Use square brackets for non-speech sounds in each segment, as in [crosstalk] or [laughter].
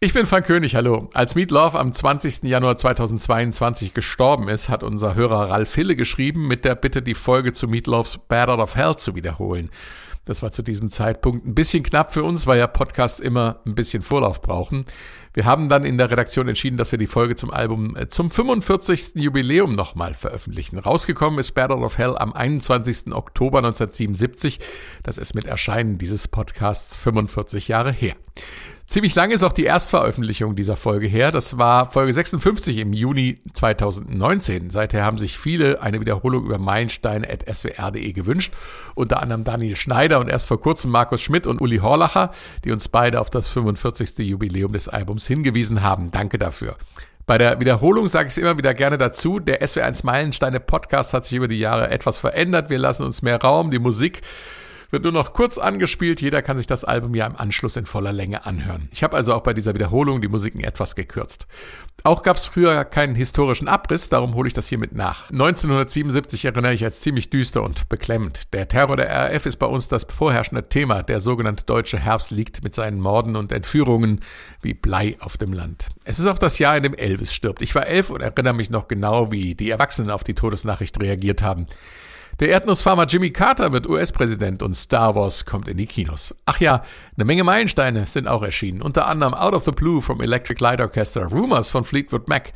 Ich bin Frank König, hallo. Als Meat Love am 20. Januar 2022 gestorben ist, hat unser Hörer Ralf Hille geschrieben mit der Bitte, die Folge zu Meat Loves Bad Out of Hell zu wiederholen. Das war zu diesem Zeitpunkt ein bisschen knapp für uns, weil ja Podcasts immer ein bisschen Vorlauf brauchen. Wir haben dann in der Redaktion entschieden, dass wir die Folge zum Album äh, zum 45. Jubiläum nochmal veröffentlichen. Rausgekommen ist Out of Hell am 21. Oktober 1977. Das ist mit Erscheinen dieses Podcasts 45 Jahre her. Ziemlich lang ist auch die Erstveröffentlichung dieser Folge her. Das war Folge 56 im Juni 2019. Seither haben sich viele eine Wiederholung über meilenstein.swr.de gewünscht. Unter anderem Daniel Schneider und erst vor kurzem Markus Schmidt und Uli Horlacher, die uns beide auf das 45. Jubiläum des Albums hingewiesen haben. Danke dafür. Bei der Wiederholung sage ich es immer wieder gerne dazu. Der SW1 Meilensteine Podcast hat sich über die Jahre etwas verändert. Wir lassen uns mehr Raum. Die Musik wird nur noch kurz angespielt. Jeder kann sich das Album ja im Anschluss in voller Länge anhören. Ich habe also auch bei dieser Wiederholung die Musiken etwas gekürzt. Auch gab es früher keinen historischen Abriss, darum hole ich das hiermit nach. 1977 erinnere ich als ziemlich düster und beklemmend. Der Terror der RAF ist bei uns das vorherrschende Thema. Der sogenannte deutsche Herbst liegt mit seinen Morden und Entführungen wie Blei auf dem Land. Es ist auch das Jahr, in dem Elvis stirbt. Ich war elf und erinnere mich noch genau, wie die Erwachsenen auf die Todesnachricht reagiert haben. Der Erdnussfarmer Jimmy Carter wird US-Präsident und Star Wars kommt in die Kinos. Ach ja, eine Menge Meilensteine sind auch erschienen. Unter anderem Out of the Blue vom Electric Light Orchestra, Rumors von Fleetwood Mac,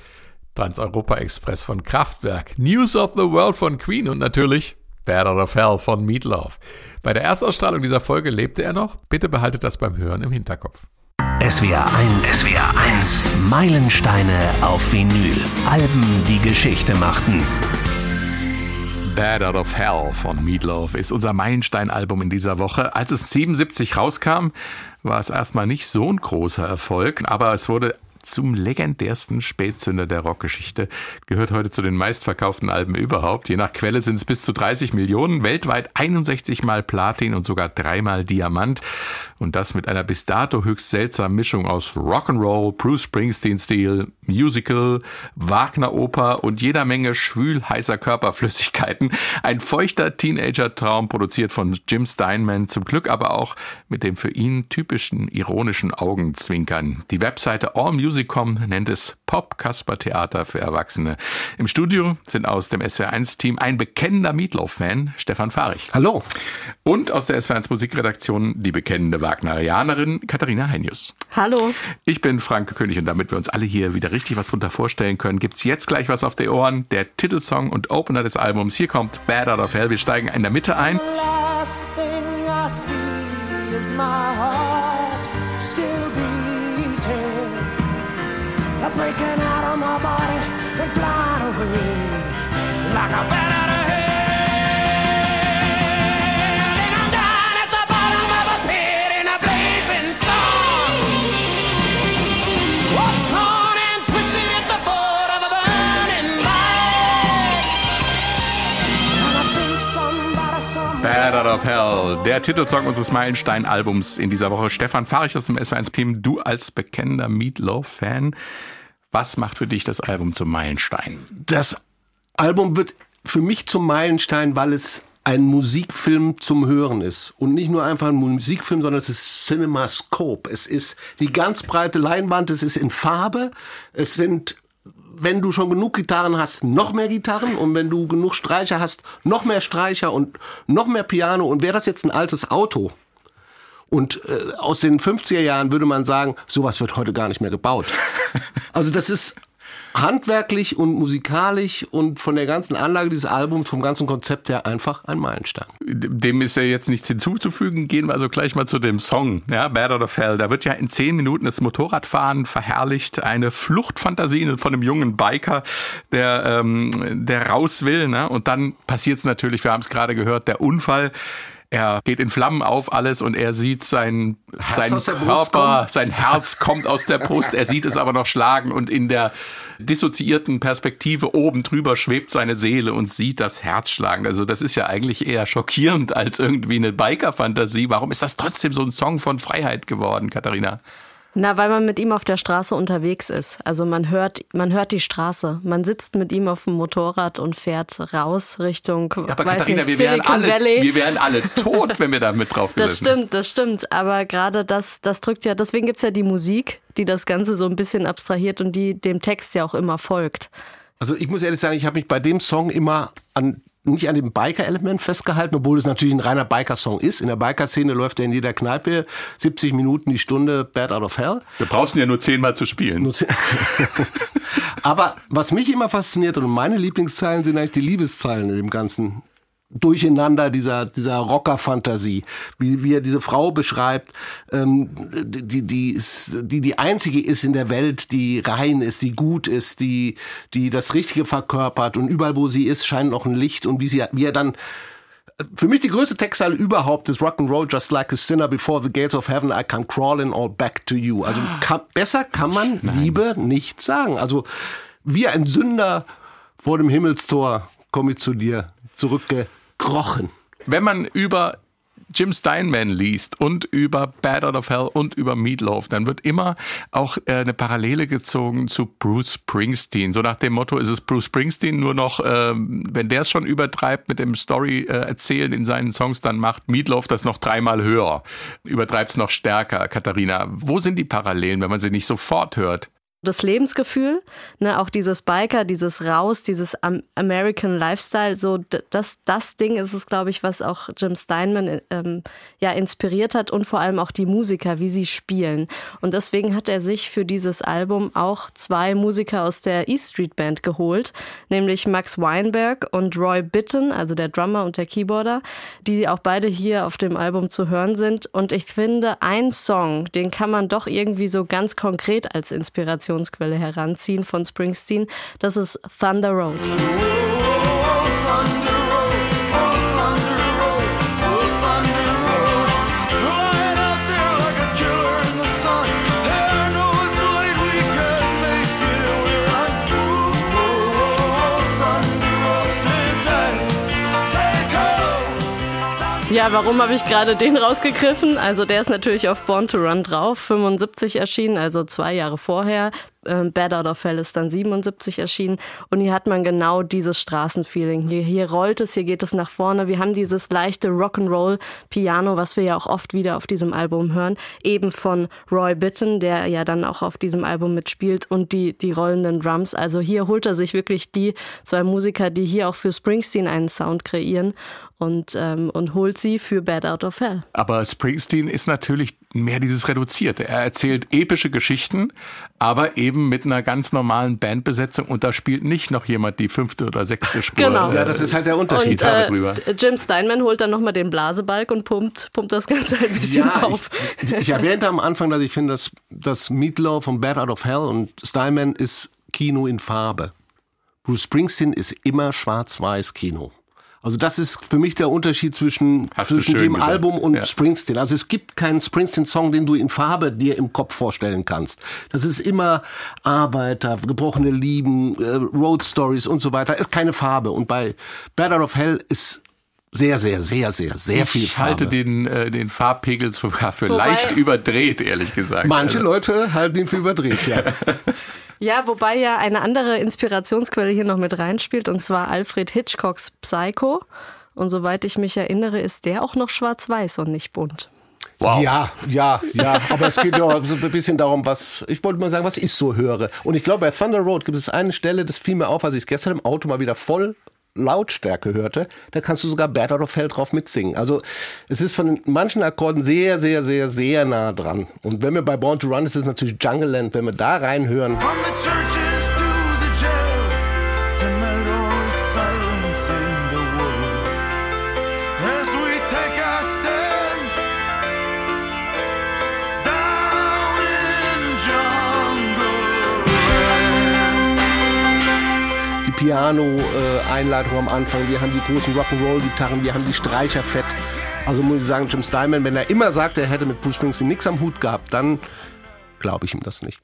Trans-Europa Express von Kraftwerk, News of the World von Queen und natürlich Bad Out of Hell von Meatloaf. Bei der Erstausstrahlung dieser Folge lebte er noch. Bitte behaltet das beim Hören im Hinterkopf. SWR 1, SWR 1, Meilensteine auf Vinyl. Alben, die Geschichte machten. Bad Out of Hell von Meatloaf ist unser Meilenstein-Album in dieser Woche. Als es 77 rauskam, war es erstmal nicht so ein großer Erfolg, aber es wurde zum legendärsten Spätzünder der Rockgeschichte, gehört heute zu den meistverkauften Alben überhaupt. Je nach Quelle sind es bis zu 30 Millionen, weltweit 61 mal Platin und sogar dreimal Diamant. Und das mit einer bis dato höchst seltsamen Mischung aus Rock'n'Roll, Bruce Springsteen-Stil, Musical, Wagner-Oper und jeder Menge schwül heißer Körperflüssigkeiten. Ein feuchter Teenager-Traum produziert von Jim Steinman, zum Glück aber auch mit dem für ihn typischen ironischen Augenzwinkern. Die Webseite All Music Musicom nennt es Pop-Kasper-Theater für Erwachsene. Im Studio sind aus dem SWR1-Team ein bekennender Meatloaf-Fan, Stefan Fahrig. Hallo. Und aus der SWR1 Musikredaktion die bekennende Wagnerianerin Katharina Heinius. Hallo. Ich bin Frank König und damit wir uns alle hier wieder richtig was drunter vorstellen können, gibt es jetzt gleich was auf die Ohren. Der Titelsong und Opener des Albums. Hier kommt Bad Out of Hell. Wir steigen in der Mitte ein. Last thing I see is my heart breaking out of my body and flying away like a bat out of hell. And I'm down at the bottom of a pit in a blazing sun. Oh, torn and twisted at the foot of a burning light. And I think somebody somewhere Bad Out of Hell, der Titelsong unseres Meilenstein-Albums in dieser Woche. Stefan Fahrich aus dem SW1-Team, du als bekennender Meatloaf-Fan. Was macht für dich das Album zum Meilenstein? Das Album wird für mich zum Meilenstein, weil es ein Musikfilm zum Hören ist. Und nicht nur einfach ein Musikfilm, sondern es ist Cinemascope. Es ist die ganz breite Leinwand, es ist in Farbe, es sind wenn du schon genug Gitarren hast, noch mehr Gitarren und wenn du genug Streicher hast, noch mehr Streicher und noch mehr Piano und wäre das jetzt ein altes Auto, und äh, aus den 50er Jahren würde man sagen, sowas wird heute gar nicht mehr gebaut. [laughs] Also das ist handwerklich und musikalisch und von der ganzen Anlage dieses Albums, vom ganzen Konzept her einfach ein Meilenstein. Dem ist ja jetzt nichts hinzuzufügen. Gehen wir also gleich mal zu dem Song, ja, Bad Out of Hell. Da wird ja in zehn Minuten das Motorradfahren verherrlicht, eine Fluchtfantasie von einem jungen Biker, der, ähm, der raus will. Ne? Und dann passiert es natürlich, wir haben es gerade gehört, der Unfall er geht in Flammen auf alles und er sieht sein, sein Körper, sein Herz kommt aus der Brust, er sieht es aber noch schlagen und in der dissoziierten Perspektive oben drüber schwebt seine Seele und sieht das Herz schlagen. Also das ist ja eigentlich eher schockierend als irgendwie eine Biker-Fantasie. Warum ist das trotzdem so ein Song von Freiheit geworden, Katharina? Na, weil man mit ihm auf der Straße unterwegs ist. Also man hört, man hört die Straße. Man sitzt mit ihm auf dem Motorrad und fährt raus Richtung, Ja, aber weiß Katharina, nicht, wir wären, Silicon alle, Valley. wir wären alle tot, wenn wir da mit drauf [laughs] Das stimmt, das stimmt. Aber gerade das, das drückt ja, deswegen gibt's ja die Musik, die das Ganze so ein bisschen abstrahiert und die dem Text ja auch immer folgt. Also ich muss ehrlich sagen, ich habe mich bei dem Song immer an nicht an dem Biker-Element festgehalten, obwohl es natürlich ein reiner Biker-Song ist. In der Biker-Szene läuft er in jeder Kneipe 70 Minuten die Stunde Bad Out of Hell. Du brauchst ihn ja nur zehnmal zu spielen. Nur [laughs] Aber was mich immer fasziniert und meine Lieblingszeilen sind eigentlich die Liebeszeilen in dem ganzen Durcheinander dieser, dieser Rocker-Fantasie, wie, wie er diese Frau beschreibt, ähm, die, die, ist, die die einzige ist in der Welt, die rein ist, die gut ist, die, die das Richtige verkörpert und überall, wo sie ist, scheint noch ein Licht und wie, sie, wie er dann für mich die größte Textzeile überhaupt ist Rock'n'Roll, just like a sinner before the gates of heaven, I come crawling all back to you. Also kann, besser kann man Liebe nicht sagen. Also wie ein Sünder vor dem Himmelstor komme ich zu dir zurückgekrochen. Wenn man über Jim Steinman liest und über Bad Out of Hell und über Meatloaf, dann wird immer auch äh, eine Parallele gezogen zu Bruce Springsteen. So nach dem Motto, ist es Bruce Springsteen nur noch, ähm, wenn der es schon übertreibt mit dem Story äh, erzählen in seinen Songs, dann macht Meatloaf das noch dreimal höher, übertreibt es noch stärker. Katharina, wo sind die Parallelen, wenn man sie nicht sofort hört? Das Lebensgefühl, ne, auch dieses Biker, dieses Raus, dieses Am American Lifestyle, so das, das Ding ist es, glaube ich, was auch Jim Steinman ähm, ja inspiriert hat und vor allem auch die Musiker, wie sie spielen. Und deswegen hat er sich für dieses Album auch zwei Musiker aus der E Street Band geholt, nämlich Max Weinberg und Roy Bitton, also der Drummer und der Keyboarder, die auch beide hier auf dem Album zu hören sind. Und ich finde, ein Song, den kann man doch irgendwie so ganz konkret als Inspirationsquelle heranziehen von Springsteen. Das ist Thunder Road. Ja, warum habe ich gerade den rausgegriffen? Also der ist natürlich auf Born to Run drauf, 75 erschienen, also zwei Jahre vorher. Ähm, Bad Out of Hell ist dann 77 erschienen. Und hier hat man genau dieses Straßenfeeling. Hier, hier rollt es, hier geht es nach vorne. Wir haben dieses leichte Rock'n'Roll-Piano, was wir ja auch oft wieder auf diesem Album hören. Eben von Roy Bitton, der ja dann auch auf diesem Album mitspielt und die, die rollenden Drums. Also hier holt er sich wirklich die zwei Musiker, die hier auch für Springsteen einen Sound kreieren und, ähm, und holt sie für Bad Out of Hell. Aber Springsteen ist natürlich mehr dieses Reduzierte. Er erzählt epische Geschichten, aber eben mit einer ganz normalen Bandbesetzung und da spielt nicht noch jemand die fünfte oder sechste Spur. Genau. Ja, das ist halt der Unterschied. Und äh, drüber. Jim Steinman holt dann nochmal den Blasebalg und pumpt, pumpt das Ganze ein bisschen Ja, auf. ich, ich erwähnte am Anfang, dass ich finde, dass das Meatloaf von Bad Out of Hell und Steinman ist Kino in Farbe. Bruce Springsteen ist immer schwarz-weiß Kino. Also das ist für mich der Unterschied zwischen, Hast zwischen dem gesagt. Album und Ja. Springsteen. Also es gibt keinen Springsteen-Song, den du in Farbe dir im Kopf vorstellen kannst. Das ist immer Arbeiter, gebrochene Lieben, äh, Road Stories und so weiter. Ist keine Farbe. Und bei Bad Out of Hell ist sehr, sehr, sehr, sehr, sehr viel Ich Farbe. halte den, äh, den Farbpegel sogar für Wobei- leicht überdreht, ehrlich gesagt. Manche Also, Leute halten ihn für überdreht, ja. [laughs] Ja, wobei ja eine andere Inspirationsquelle hier noch mit reinspielt, und zwar Alfred Hitchcocks Psycho. Und soweit ich mich erinnere, ist der auch noch schwarz-weiß und nicht bunt. wow. Ja, ja, ja. Aber es geht ja ein bisschen darum, was, ich wollte mal sagen, was ich so höre. Und ich glaube, bei Thunder Road gibt es eine Stelle, das fiel mir auf, als ich es gestern im Auto mal wieder voll Lautstärke hörte, da kannst du sogar Bad Out of Hell drauf mitsingen. Also es ist von manchen Akkorden sehr, sehr, sehr, sehr nah dran. Und wenn wir bei Born to Run, ist es natürlich Jungle Land, wenn wir da reinhören, From Piano-Einleitung am Anfang, wir haben die großen Rock'n'Roll-Gitarren, wir haben die Streicher fett. Also muss ich sagen, Jim Steinman, wenn er immer sagt, er hätte mit Bruce Springsteen nichts am Hut gehabt, dann glaube ich ihm das nicht.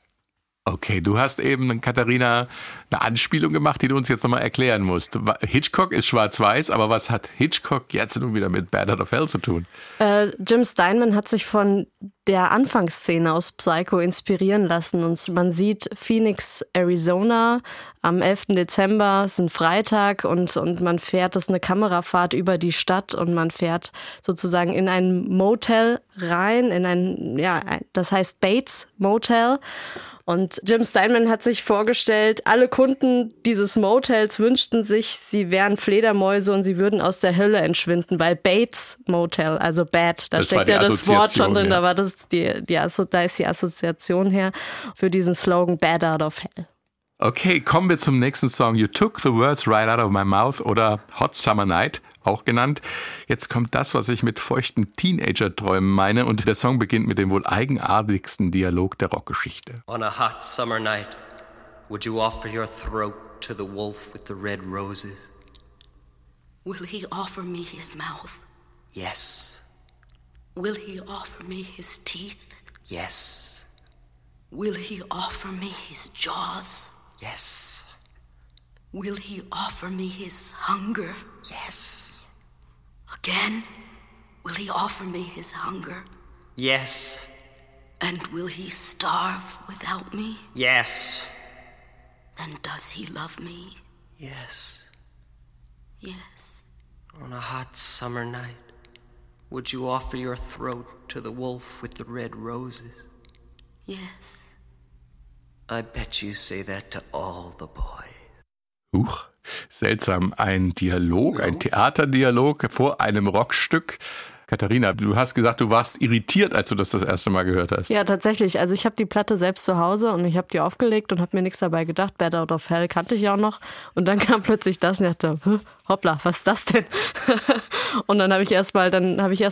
Okay, du hast eben, Katharina, eine Anspielung gemacht, die du uns jetzt nochmal erklären musst. Hitchcock ist schwarz-weiß, aber was hat Hitchcock jetzt nun wieder mit Bad Out of Hell zu tun? Äh, Jim Steinman hat sich von der Anfangsszene aus Psycho inspirieren lassen. Und man sieht Phoenix, Arizona am 11. Dezember, es ist ein Freitag und, und man fährt, das ist eine Kamerafahrt über die Stadt und man fährt sozusagen in ein Motel rein, in ein, ja, das heißt Bates Motel. Und Jim Steinman hat sich vorgestellt, alle Kunden dieses Motels wünschten sich, sie wären Fledermäuse und sie würden aus der Hölle entschwinden, weil Bates Motel, also Bad, da Das steckt ja das Wort schon drin, ja. da war das die, die, Asso- da ist die Assoziation her für diesen Slogan Bad Out of Hell. Okay, kommen wir zum nächsten Song. You took the words right out of my mouth oder Hot Summer Night, auch genannt. Jetzt kommt das, was ich mit feuchten Teenager-Träumen meine und der Song beginnt mit dem wohl eigenartigsten Dialog der Rockgeschichte. On a hot summer night, would you offer your throat to the wolf with the red roses? Will he offer me his mouth? Yes, Will he offer me his teeth? yes, Will he offer me his jaws? yes, Will he offer me his hunger? yes, Again? Will he offer me his hunger? yes, And will he starve without me? yes, Then does he love me? yes. Yes. On a hot summer night, would you offer your throat to the wolf with the red roses? Yes. I bet you say that to all the boys. Huch, seltsam. Ein Dialog, ein Theaterdialog vor einem Rockstück. Katharina, du hast gesagt, du warst irritiert, als du das das erste Mal gehört hast. Ja, tatsächlich. Also ich habe die Platte selbst zu Hause und ich habe die aufgelegt und habe mir nichts dabei gedacht. Bad Out of Hell kannte ich auch noch. Und dann [laughs] kam plötzlich das und ich dachte, "Hä, hoppla, was ist das denn? [laughs] und dann habe ich erstmal, dann habe ich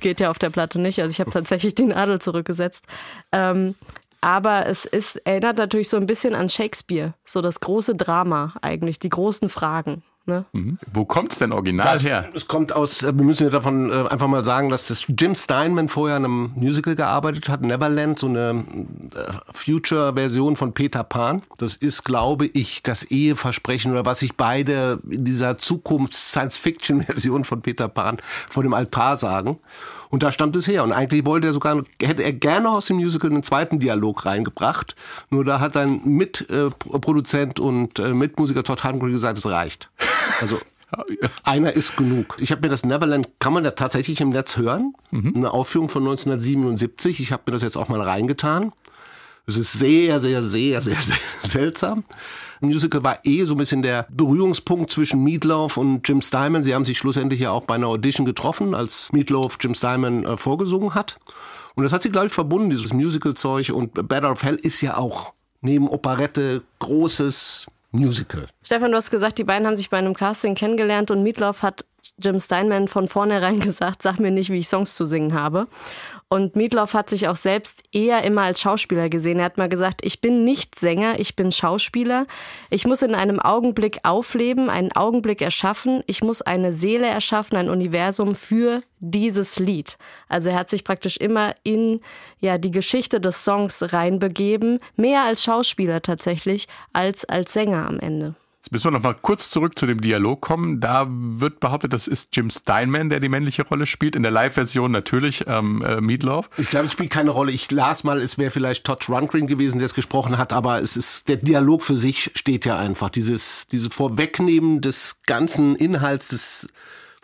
geht ja auf der Platte nicht. Also ich habe tatsächlich die Nadel zurückgesetzt. Ähm, aber es ist, erinnert natürlich so ein bisschen an Shakespeare. So das große Drama eigentlich, die großen Fragen. Ne? Wo kommt's denn original her? Es kommt aus, äh, wir müssen ja davon äh, einfach mal sagen, dass das Jim Steinman vorher an einem Musical gearbeitet hat, Neverland, so eine äh, Future-Version von Peter Pan. Das ist, glaube ich, das Eheversprechen oder was sich beide in dieser Zukunfts-Science-Fiction-Version von Peter Pan vor dem Altar sagen. Und da stammt es her. Und eigentlich wollte er sogar, hätte er gerne aus dem Musical einen zweiten Dialog reingebracht. Nur da hat ein Mitproduzent und äh, Mitmusiker Todd Hungry gesagt, es reicht. Also einer ist genug. Ich habe mir das Neverland, kann man da tatsächlich im Netz hören? Eine Aufführung von 1977. Ich habe mir das jetzt auch mal reingetan. Es ist sehr, sehr, sehr, sehr, sehr [laughs] seltsam. Musical war eh so ein bisschen der Berührungspunkt zwischen Meatloaf und Jim Steinman. Sie haben sich schlussendlich ja auch bei einer Audition getroffen, als Meatloaf Jim Steinman äh, vorgesungen hat. Und das hat sie, glaube ich, verbunden, dieses Musical-Zeug. Und Out of Hell ist ja auch neben Operette großes Musical. Stefan, du hast gesagt, die beiden haben sich bei einem Casting kennengelernt und Meatloaf hat Jim Steinman von vornherein [laughs] gesagt, sag mir nicht, wie ich Songs zu singen habe. Und Meatloaf hat sich auch selbst eher immer als Schauspieler gesehen. Er hat mal gesagt, ich bin nicht Sänger, ich bin Schauspieler. Ich muss in einem Augenblick aufleben, einen Augenblick erschaffen. Ich muss eine Seele erschaffen, ein Universum für dieses Lied. Also er hat sich praktisch immer in ja die Geschichte des Songs reinbegeben, mehr als Schauspieler tatsächlich als als Sänger am Ende. Jetzt müssen wir noch mal kurz zurück zu dem Dialog kommen. Da wird behauptet, das ist Jim Steinman, der die männliche Rolle spielt. In der Live-Version natürlich ähm, äh, Meatloaf. Ich glaube, es spielt keine Rolle. Ich las mal, es wäre vielleicht Todd Rundgren gewesen, der es gesprochen hat, aber es ist, der Dialog für sich steht ja einfach. Dieses, diese Vorwegnehmen des ganzen Inhalts des,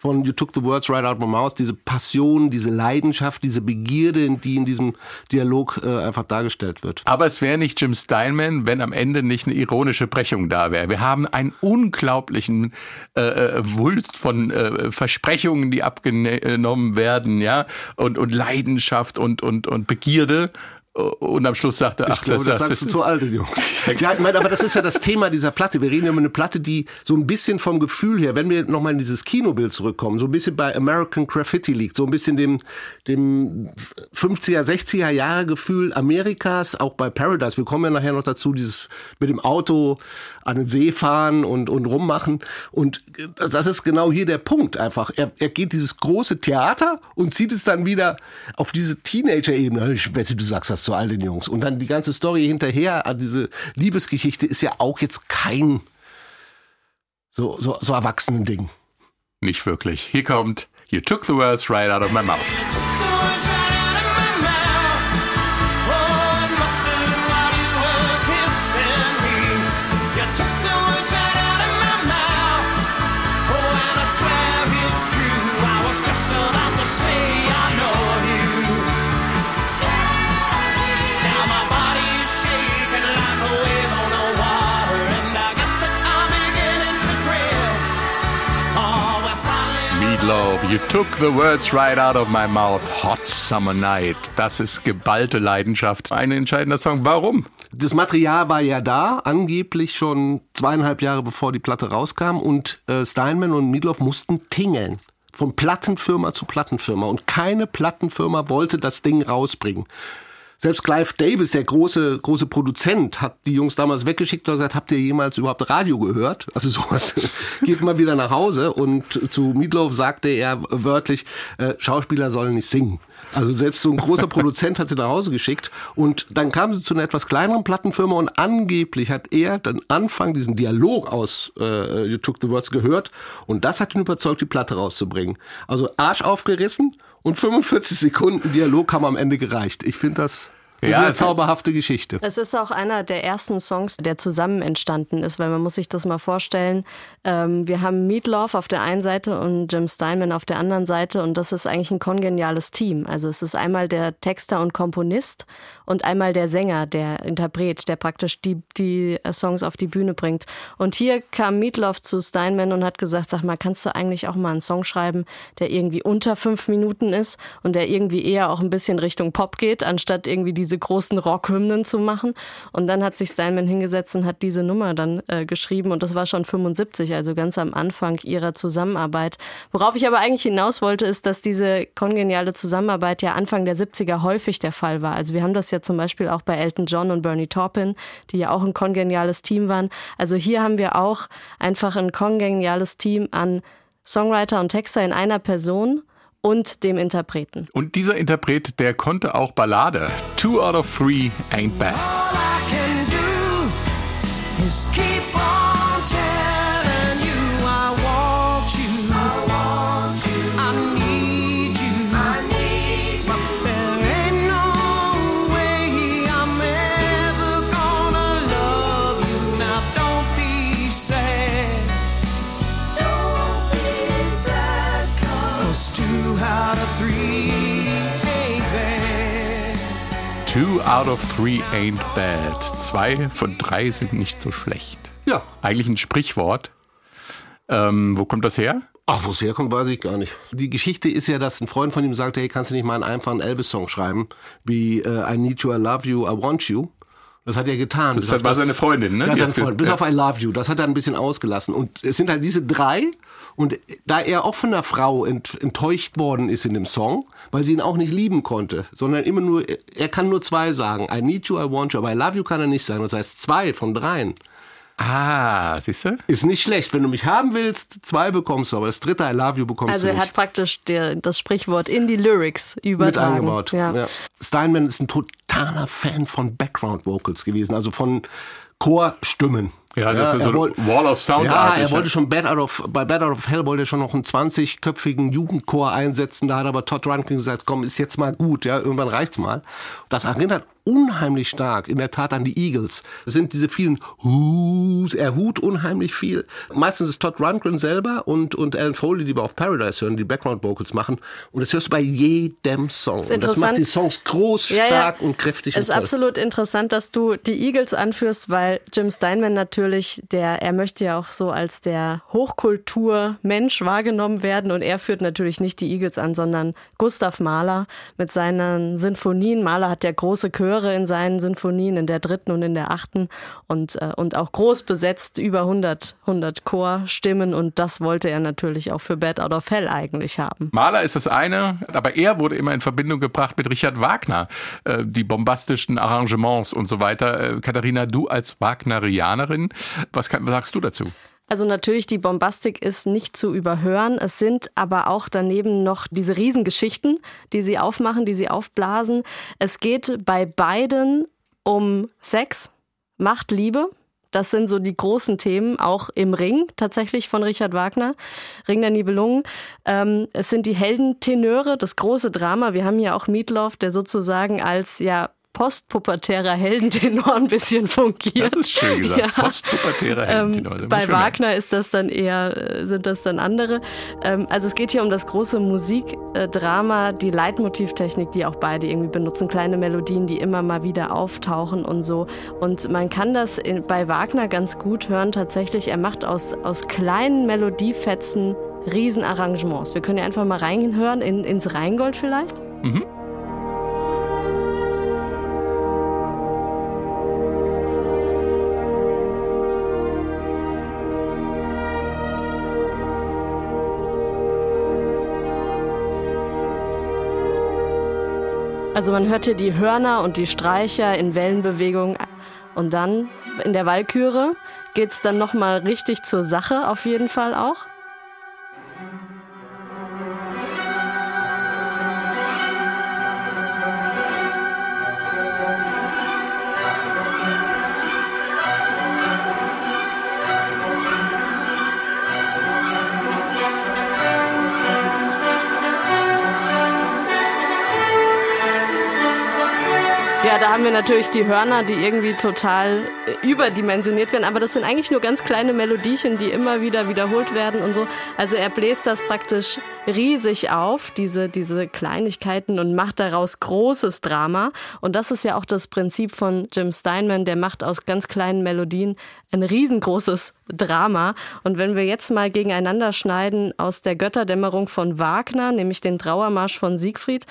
von You Took the Words Right Out My Mouth, diese Passion, diese Leidenschaft, diese Begierde, die in diesem Dialog äh, einfach dargestellt wird. Aber es wäre nicht Jim Steinman, wenn am Ende nicht eine ironische Brechung da wäre. Wir haben einen unglaublichen äh, äh, Wulst von äh, Versprechungen, die abgenommen werden, ja, und, und Leidenschaft und, und, und Begierde. Und am Schluss sagte, ach, Ich glaube, das, sagst du zu alt, Jungs. [laughs] Ja, ich meine, aber das ist ja das Thema dieser Platte. Wir reden ja über eine Platte, die so ein bisschen vom Gefühl her, wenn wir nochmal in dieses Kinobild zurückkommen, so ein bisschen bei American Graffiti liegt, so ein bisschen dem, dem 50er, 60er Jahre Gefühl Amerikas, auch bei Paradise. Wir kommen ja nachher noch dazu, dieses mit dem Auto an den See fahren und, und rummachen. Und das ist genau hier der Punkt einfach. Er, er geht dieses große Theater und zieht es dann wieder auf diese Teenager-Ebene. Ich wette, du sagst das zu all den Jungs. Und dann die ganze Story hinterher, an diese Liebesgeschichte ist ja auch jetzt kein so, so, so erwachsenen Ding. Nicht wirklich. Hier kommt You took the words right out of my mouth. You took the words right out of my mouth. Hot Summer Night. Das ist geballte Leidenschaft. Ein entscheidender Song. Warum? Das Material war ja da, angeblich schon zweieinhalb Jahre bevor die Platte rauskam und äh, Steinman und Meatloaf mussten tingeln. Von Plattenfirma zu Plattenfirma. Und keine Plattenfirma wollte das Ding rausbringen. Selbst Clive Davis, der große, große Produzent, hat die Jungs damals weggeschickt und gesagt, habt ihr jemals überhaupt Radio gehört? Also sowas. [laughs] Geht mal wieder nach Hause und zu Meatloaf sagte er wörtlich, äh, Schauspieler sollen nicht singen. Also selbst so ein großer Produzent hat sie nach Hause geschickt und dann kam sie zu einer etwas kleineren Plattenfirma und angeblich hat er dann Anfang diesen Dialog aus äh, You Took the Words gehört und das hat ihn überzeugt, die Platte rauszubringen. Also Arsch aufgerissen und 45 Sekunden Dialog haben am Ende gereicht. Ich finde das Ja, ist- zauberhafte Geschichte. Es ist auch einer der ersten Songs, der zusammen entstanden ist, weil man muss sich das mal vorstellen. Ähm, wir haben Meatloaf auf der einen Seite und Jim Steinman auf der anderen Seite und das ist eigentlich ein kongeniales Team. Also es ist einmal der Texter und Komponist und einmal der Sänger, der Interpret, der praktisch die, die Songs auf die Bühne bringt. Und hier kam Meatloaf zu Steinman und hat gesagt, sag mal, kannst du eigentlich auch mal einen Song schreiben, der irgendwie unter fünf Minuten ist und der irgendwie eher auch ein bisschen Richtung Pop geht, anstatt irgendwie diese großen Rockhymnen zu machen. Und dann hat sich Steinman hingesetzt und hat diese Nummer dann äh, geschrieben und das war schon 75, also ganz am Anfang ihrer Zusammenarbeit. Worauf ich aber eigentlich hinaus wollte, ist, dass diese kongeniale Zusammenarbeit ja Anfang der 70er häufig der Fall war. Also wir haben das ja zum Beispiel auch bei Elton John und Bernie Taupin, die ja auch ein kongeniales Team waren. Also hier haben wir auch einfach ein kongeniales Team an Songwriter und Texter in einer Person und dem Interpreten. Und dieser Interpret, der konnte auch Ballade. Two out of three ain't bad. Two out of three ain't bad. Zwei von drei sind nicht so schlecht. Ja. Eigentlich ein Sprichwort. Ähm, wo kommt das her? Ach, wo es herkommt, weiß ich gar nicht. Die Geschichte ist ja, dass ein Freund von ihm sagte, hey, kannst du nicht mal einen einfachen Elvis-Song schreiben, wie äh, I Need You, I Love You, I Want You. Das hat er getan. Das war seine Freundin, ne? Ja, seine Freundin. Bis ja. auf I Love You. Das hat er ein bisschen ausgelassen. Und es sind halt diese drei. Und da er auch von der Frau ent, enttäuscht worden ist in dem Song, weil sie ihn auch nicht lieben konnte, sondern immer nur, er kann nur zwei sagen. I need you, I want you, aber I love you kann er nicht sagen. Das heißt, zwei von dreien. Ah, siehst du? Ist nicht schlecht. Wenn du mich haben willst, zwei bekommst du, aber das dritte I love you bekommst Also du er nicht. hat praktisch der, das Sprichwort in die Lyrics mit übertragen. eingebaut. Ja. Ja. Steinman ist ein totaler Fan von Background Vocals gewesen, also von Chorstimmen. Ja, das ist er so wollte- Wall of Sound. Ja, er wollte schon Bad Out of, bei Bad Out of Hell wollte er schon noch einen 20-köpfigen Jugendchor einsetzen. Da hat aber Todd Rundgren gesagt, komm, ist jetzt mal gut, ja, irgendwann reicht's mal. Das erinnert unheimlich stark, in der Tat, an die Eagles. Es sind diese vielen Hus, er hut unheimlich viel. Meistens ist Todd Rundgren selber und, und Alan Foley, die wir auf Paradise hören, die Background Vocals machen. Und das hörst du bei jedem Song. Und das macht die Songs groß, Ja, ja. stark und kräftig. Es ist toll. absolut interessant, dass du die Eagles anführst, weil Jim Steinman natürlich, der, er möchte ja auch so als der Hochkultur-Mensch wahrgenommen werden und er führt natürlich nicht die Eagles an, sondern Gustav Mahler mit seinen Sinfonien. Mahler hat ja große Chöre in seinen Sinfonien, in der dritten und in der achten und, äh, und auch groß besetzt, über 100, 100 Chorstimmen und das wollte er natürlich auch für Bad Out of Hell eigentlich haben. Maler ist das eine, aber er wurde immer in Verbindung gebracht mit Richard Wagner. Äh, die bombastischen Arrangements und so weiter. Äh, Katharina, du als Wagnerianerin, was, kann, was sagst du dazu? Also natürlich, die Bombastik ist nicht zu überhören. Es sind aber auch daneben noch diese Riesengeschichten, die sie aufmachen, die sie aufblasen. Es geht bei beiden um Sex, Macht, Liebe. Das sind so die großen Themen, auch im Ring tatsächlich von Richard Wagner, Ring der Nibelungen. Ähm, es sind die Heldentenöre, das große Drama. Wir haben hier auch Meatloaf, der sozusagen als ja postpubertärer Heldentenor ein bisschen fungiert. Das ist schön gesagt. Ja. Postpubertärer Heldentenor. Ähm, bei. Wagner ist das dann eher, äh, sind das dann andere. Ähm, also es geht hier um das große Musikdrama, die Leitmotivtechnik, die auch beide irgendwie benutzen, kleine Melodien, die immer mal wieder auftauchen und so. Und man kann das in, bei Wagner ganz gut hören. Tatsächlich, er macht aus, aus kleinen Melodiefetzen Riesenarrangements. Wir können ja einfach mal reinhören in, ins Rheingold vielleicht. Also man hört hier die Hörner und die Streicher in Wellenbewegung. Und dann in der Walküre geht's dann nochmal richtig zur Sache, auf jeden Fall auch. Da haben wir natürlich die Hörner, die irgendwie total äh, überdimensioniert werden, aber das sind eigentlich nur ganz kleine Melodiechen, die immer wieder wiederholt werden und so. Also er bläst das praktisch riesig auf, diese, diese Kleinigkeiten und macht daraus großes Drama. Und das ist ja auch das Prinzip von Jim Steinman, der macht aus ganz kleinen Melodien ein riesengroßes Drama. Und wenn wir jetzt mal gegeneinander schneiden aus der Götterdämmerung von Wagner, nämlich den Trauermarsch von Siegfried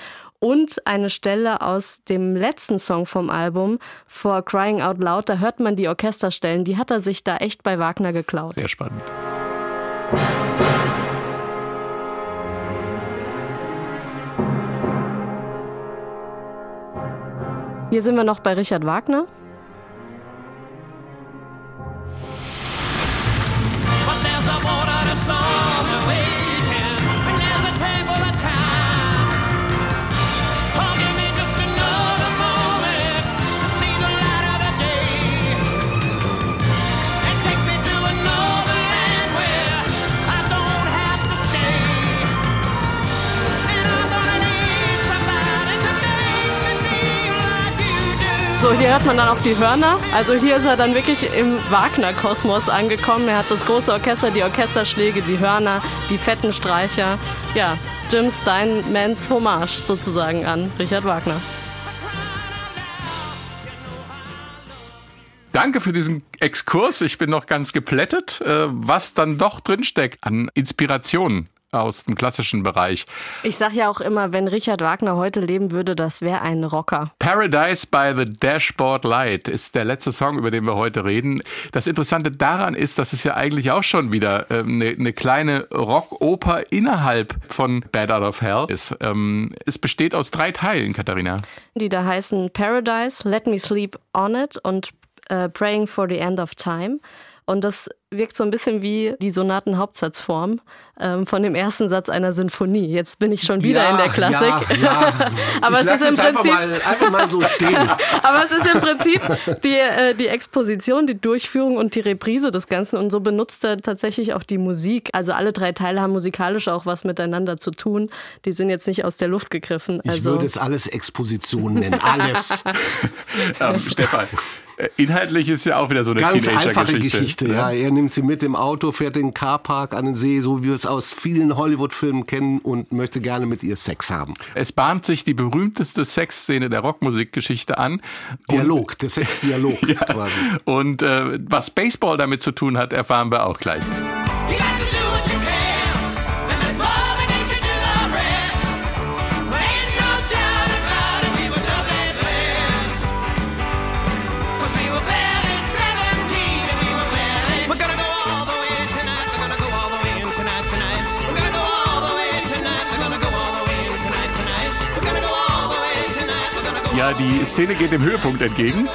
und eine Stelle aus dem letzten Song vom Album, For Crying Out Loud, da hört man die Orchesterstellen, die hat er sich da echt bei Wagner geklaut. Sehr spannend. Hier sind wir noch bei Richard Wagner. So, hier hört man dann auch die Hörner. Also hier ist er dann wirklich im Wagner-Kosmos angekommen. Er hat das große Orchester, die Orchesterschläge, die Hörner, die fetten Streicher. Ja, Jim Steinmans Hommage sozusagen an Richard Wagner. Danke für diesen Exkurs. Ich bin noch ganz geplättet, äh, was dann doch drinsteckt an Inspirationen aus dem klassischen Bereich. Ich sag ja auch immer, wenn Richard Wagner heute leben würde, das wäre ein Rocker. Paradise by the Dashboard Light ist der letzte Song, über den wir heute reden. Das Interessante daran ist, dass es ja eigentlich auch schon wieder ähm, eine, eine kleine Rockoper innerhalb von Bad Out of Hell ist. Ähm, es besteht aus drei Teilen, Katharina. Die da heißen Paradise, Let Me Sleep on It und äh, Praying for the End of Time. Und das wirkt so ein bisschen wie die Sonaten-Hauptsatzform ähm, von dem ersten Satz einer Sinfonie. Jetzt bin ich schon wieder Ja, in der Klassik. Ja, ja. [laughs] Aber ich es ist im einfach Prinzip- mal, einfach mal so stehen. [laughs] Aber es ist im Prinzip die, äh, die Exposition, die Durchführung und die Reprise des Ganzen. Und so benutzt er tatsächlich auch die Musik. Also alle drei Teile haben musikalisch auch was miteinander zu tun. Die sind jetzt nicht aus der Luft gegriffen. Ich Also würde es alles Exposition nennen, alles. [laughs] Ähm, Stefan, inhaltlich ist ja auch wieder so eine Ganz einfache Teenager-Geschichte. Geschichte, ne? ja. Er nimmt sie mit im Auto, fährt in den Carpark an den See, so wie wir es aus vielen Hollywood-Filmen kennen und möchte gerne mit ihr Sex haben. Es bahnt sich die berühmteste Sexszene der Rockmusikgeschichte an. Dialog, der Sexdialog [laughs] quasi. Und äh, was Baseball damit zu tun hat, erfahren wir auch gleich. Ja, die Szene geht dem Höhepunkt entgegen.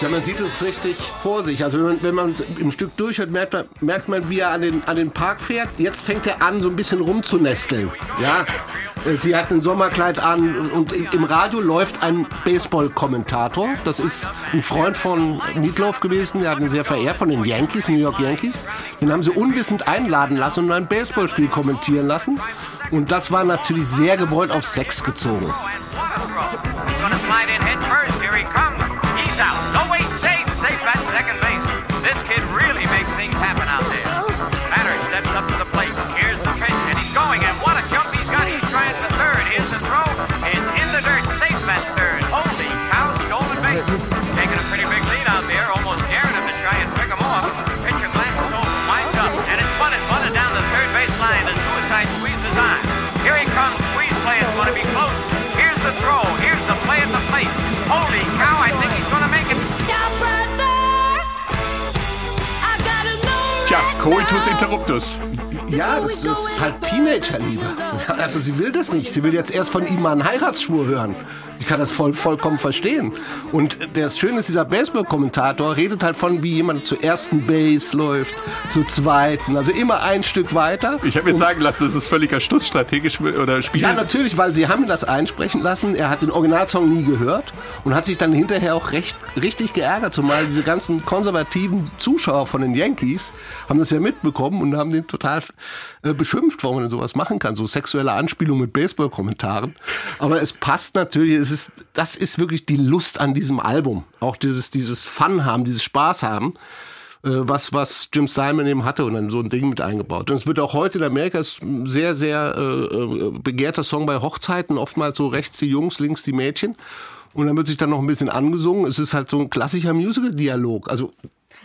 Ja, man sieht es richtig vor sich. Also wenn man, wenn man im Stück durchhört, merkt man, merkt man, wie er an den, an den Park fährt. Jetzt fängt er an, so ein bisschen rumzunesteln. Ja, Äh, sie hat ein Sommerkleid an und im Radio läuft ein Baseball-Kommentator. Das ist ein Freund von Meatloaf gewesen. Der hat ihn sehr verehrt von den Yankees, New York Yankees. Den haben sie unwissend einladen lassen und ein Baseballspiel kommentieren lassen. Und das war natürlich sehr gewollt auf Sex gezogen. And first, here he comes. Now. interruptus. Ja, das, das ist halt Teenagerliebe. Also sie will das nicht. Sie will jetzt erst von ihm mal einen Heiratsschwur hören. Ich kann das voll, vollkommen verstehen. Und das Schöne ist, dieser Baseball-Kommentator redet halt von, wie jemand zur ersten Base läuft, zur zweiten, also immer ein Stück weiter. Ich habe mir sagen lassen, das ist völliger Stuss strategisch oder Spiel. Ja, natürlich, weil sie haben ihn das einsprechen lassen. Er hat den Originalsong nie gehört und hat sich dann hinterher auch recht, richtig geärgert. Zumal diese ganzen konservativen Zuschauer von den Yankees haben das ja mitbekommen und haben den total äh, beschimpft, warum man sowas machen kann. So sexuelle Anspielung mit Baseball-Kommentaren. Aber es passt natürlich, es ist, das ist wirklich die Lust an diesem Album. Auch dieses, dieses Fun haben, dieses Spaß haben äh, was, was Jim Simon eben hatte und dann so ein Ding mit eingebaut. Und es wird auch heute in Amerika ein sehr, sehr äh, äh, begehrter Song bei Hochzeiten, oftmals so rechts die Jungs, links die Mädchen. Und dann wird sich dann noch ein bisschen angesungen. Es ist halt so ein klassischer Musical-Dialog. Also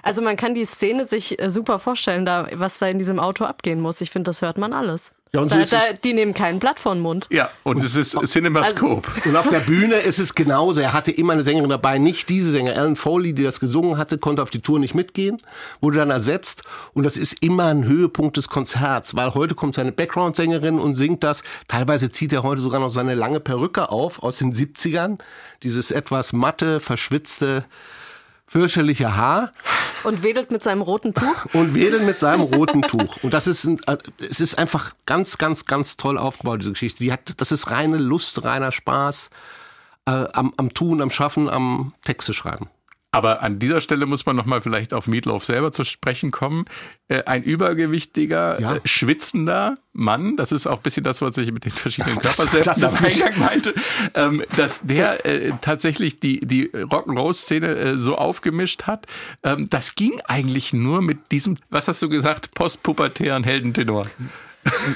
Also man kann die Szene sich äh, super vorstellen, da, was da in diesem Auto abgehen muss. Ich finde, das hört man alles. Ja, und so da, ist da, die nehmen kein Blatt vor den Mund. Ja, und es ist Cinemascope. [laughs] Und auf der Bühne ist es genauso. Er hatte immer eine Sängerin dabei, nicht diese Sängerin. Alan Foley, die das gesungen hatte, konnte auf die Tour nicht mitgehen, wurde dann ersetzt. Und das ist immer ein Höhepunkt des Konzerts, weil heute kommt seine Background-Sängerin und singt das. Teilweise zieht er heute sogar noch seine lange Perücke auf aus den 70ern. Dieses etwas matte, verschwitzte, fürchterliche Haar Und wedelt mit seinem roten Tuch. [laughs] und wedelt mit seinem roten Tuch. Und das ist, ein, äh, es ist einfach ganz, ganz, ganz toll aufgebaut, diese Geschichte. Die hat, das ist reine Lust, reiner Spaß äh, am, am Tun, am Schaffen, am Texte schreiben. Aber an dieser Stelle muss man nochmal vielleicht auf Meatloaf selber zu sprechen kommen. Äh, ein übergewichtiger, Ja. äh, schwitzender Mann, das ist auch ein bisschen das, was ich mit den verschiedenen [laughs] ist am Eingang meinte, ähm, dass der äh, tatsächlich die, die Rock'n'Roll-Szene so aufgemischt hat. Ähm, das ging eigentlich nur mit diesem, was hast du gesagt, postpubertären Heldentenor.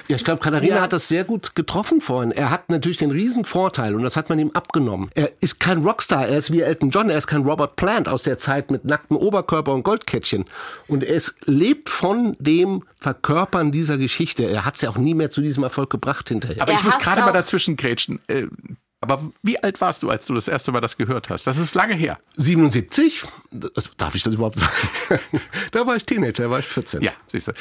Ja, ich glaube, Katharina Ja. hat das sehr gut getroffen vorhin. Er hat natürlich den riesen Vorteil und das hat man ihm abgenommen. Er ist kein Rockstar, er ist wie Elton John, er ist kein Robert Plant aus der Zeit mit nacktem Oberkörper und Goldkettchen. Und er ist, lebt von dem Verkörpern dieser Geschichte. Er hat es ja auch nie mehr zu diesem Erfolg gebracht hinterher. Aber Er ich muss gerade mal dazwischen grätschen. Äh, aber wie alt warst du, als du das erste Mal das gehört hast? Das ist lange her. 77? Das, darf ich das überhaupt sagen? [laughs] da war ich Teenager, da war ich 14. Ja, siehst du.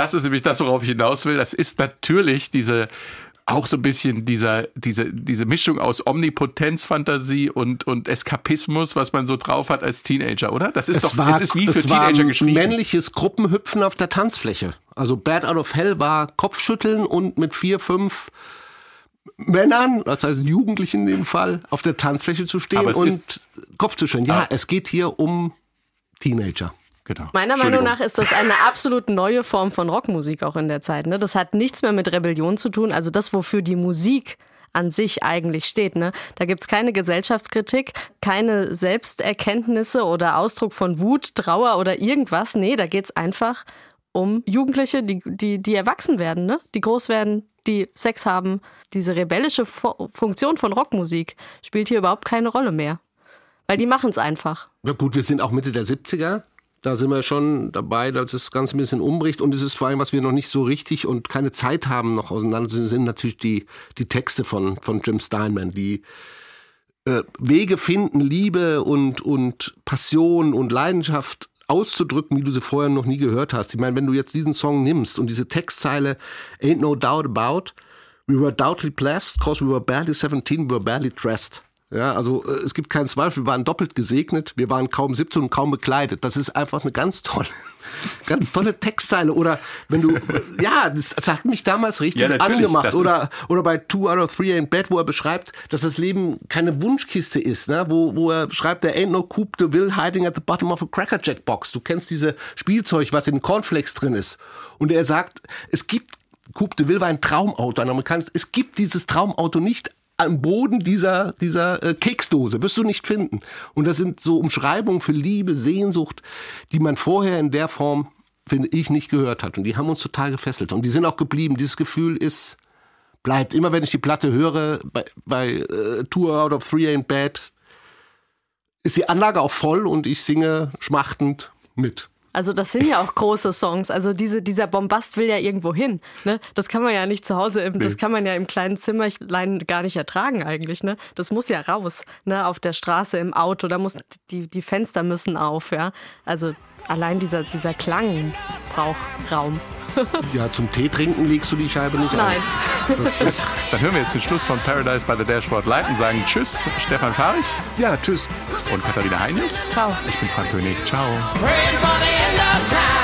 Das ist nämlich das, worauf ich hinaus will. Das ist natürlich diese auch so ein bisschen dieser, diese, diese Mischung aus Omnipotenzfantasie und, und Eskapismus, was man so drauf hat als Teenager, oder? Das ist Es doch, war, es ist wie für Teenager geschrieben. männliches Gruppenhüpfen auf der Tanzfläche. Also Bad Out of Hell war Kopfschütteln und mit vier, fünf Männern, das heißt Jugendlichen in dem Fall, auf der Tanzfläche zu stehen und Kopf zu schütteln. Ja, Ah. es geht hier um Teenager. Genau. Meiner Meinung nach ist das eine [laughs] absolut neue Form von Rockmusik auch in der Zeit. Ne? Das hat nichts mehr mit Rebellion zu tun. Also das, wofür die Musik an sich eigentlich steht. Ne? Da gibt's keine Gesellschaftskritik, keine Selbsterkenntnisse oder Ausdruck von Wut, Trauer oder irgendwas. Nee, da geht's einfach um Jugendliche, die, die, die erwachsen werden, ne? die groß werden, die Sex haben. Diese rebellische Fu- Funktion von Rockmusik spielt hier überhaupt keine Rolle mehr. Weil die machen's einfach. Na gut, wir sind auch Mitte der 70er. Da sind wir schon dabei, dass das Ganze ein bisschen umbricht. Und es ist vor allem, was wir noch nicht so richtig und keine Zeit haben, noch auseinander sind, natürlich die, die Texte von, von Jim Steinman, die äh, Wege finden, Liebe und, und Passion und Leidenschaft auszudrücken, wie du sie vorher noch nie gehört hast. Ich meine, wenn du jetzt diesen Song nimmst und diese Textzeile Ain't no doubt about, we were doubtly blessed, cause we were barely 17, we were barely dressed. Ja, also äh, es gibt keinen Zweifel, wir waren doppelt gesegnet, wir waren kaum 17 und kaum bekleidet. Das ist einfach eine ganz tolle, [laughs] ganz tolle Textzeile. Oder wenn du, äh, ja, das, das hat mich damals richtig Ja, angemacht. Oder, oder bei Two Out of Three Ain't Bad, wo er beschreibt, dass das Leben keine Wunschkiste ist, ne? wo, wo er schreibt, there ain't no Coupe de Ville hiding at the bottom of a Cracker Jack Box. Du kennst diese Spielzeug, was in Cornflakes drin ist. Und er sagt, es gibt Coupe de Ville war ein Traumauto, ein amerikanisches. Es gibt dieses Traumauto nicht am Boden dieser, dieser äh, Keksdose. Wirst du nicht finden. Und das sind so Umschreibungen für Liebe, Sehnsucht, die man vorher in der Form, finde ich, nicht gehört hat. Und die haben uns total gefesselt. Und die sind auch geblieben. Dieses Gefühl ist, bleibt. Immer wenn ich die Platte höre, bei, bei äh, Two Out of Three Ain't Bad, ist die Anlage auch voll und ich singe schmachtend mit. Also das sind ja auch große Songs. Also diese, dieser Bombast will ja irgendwo hin. Ne? Das kann man ja nicht zu Hause, im, das kann man ja im kleinen Zimmerlein gar nicht ertragen eigentlich. Ne? Das muss ja raus, ne? auf der Straße, im Auto, da muss die, die Fenster müssen auf. Ja? Also allein dieser, dieser Klang braucht Raum. [laughs] Ja, zum Tee trinken legst du die Scheibe nicht Nein. auf. Das, das, [laughs] Dann hören wir jetzt den Schluss von Paradise by the Dashboard Light und sagen Tschüss, Stefan Fahrich ja, tschüss. und Katharina Heinius. Ciao. Ich bin Frank König. Ciao. Praying for the